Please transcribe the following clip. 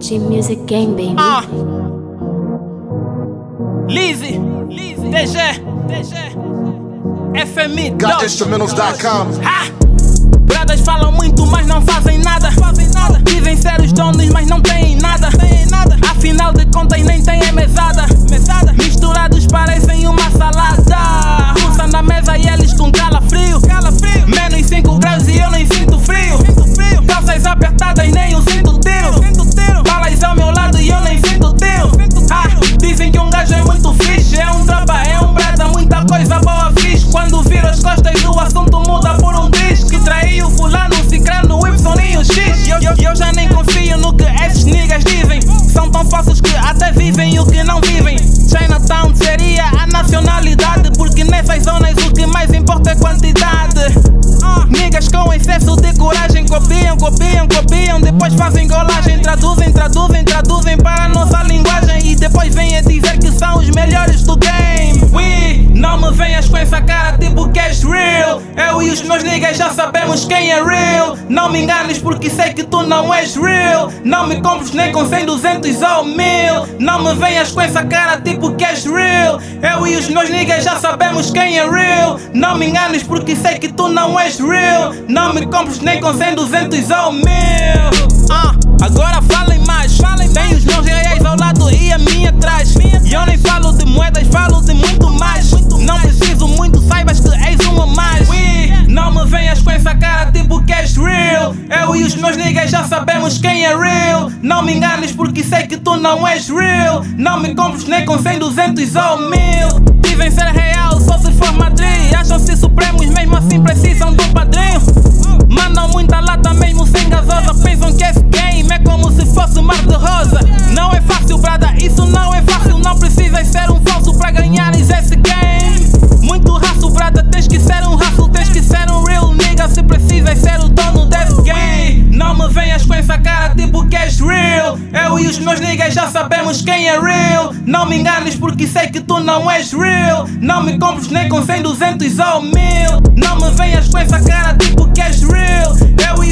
G Music Gang, baby. Ah. Lizzy, DG, DG, FMI. GotInstrumentals.com. Ha! Bradas falam muito, mas não fazem nada. Dizem ser os donos, excesso de coragem copiam, copiam, copiam. Depois fazem golagem, traduzem já sabemos quem é real. Não me enganes porque sei que tu não és real. Não me compres nem com 100, 200 ou 1000. Não me venhas com essa cara tipo que és real. Eu e os meus niggas já sabemos quem é real. Não me enganes porque sei que tu não és real. Não me compres nem com 100, 200 ou 1000. Ah, agora falem meus niggas já sabemos quem é real. Não me enganes porque sei que tu não és real. Não me compres nem com 100, 200 ou 1000. Dizem ser real Meus niggas já sabemos quem é real. Não me enganes porque sei que tu não és real. Não me compres nem com 100, 200 ou 1000. Não me venhas com essa cara tipo que és real. Eu e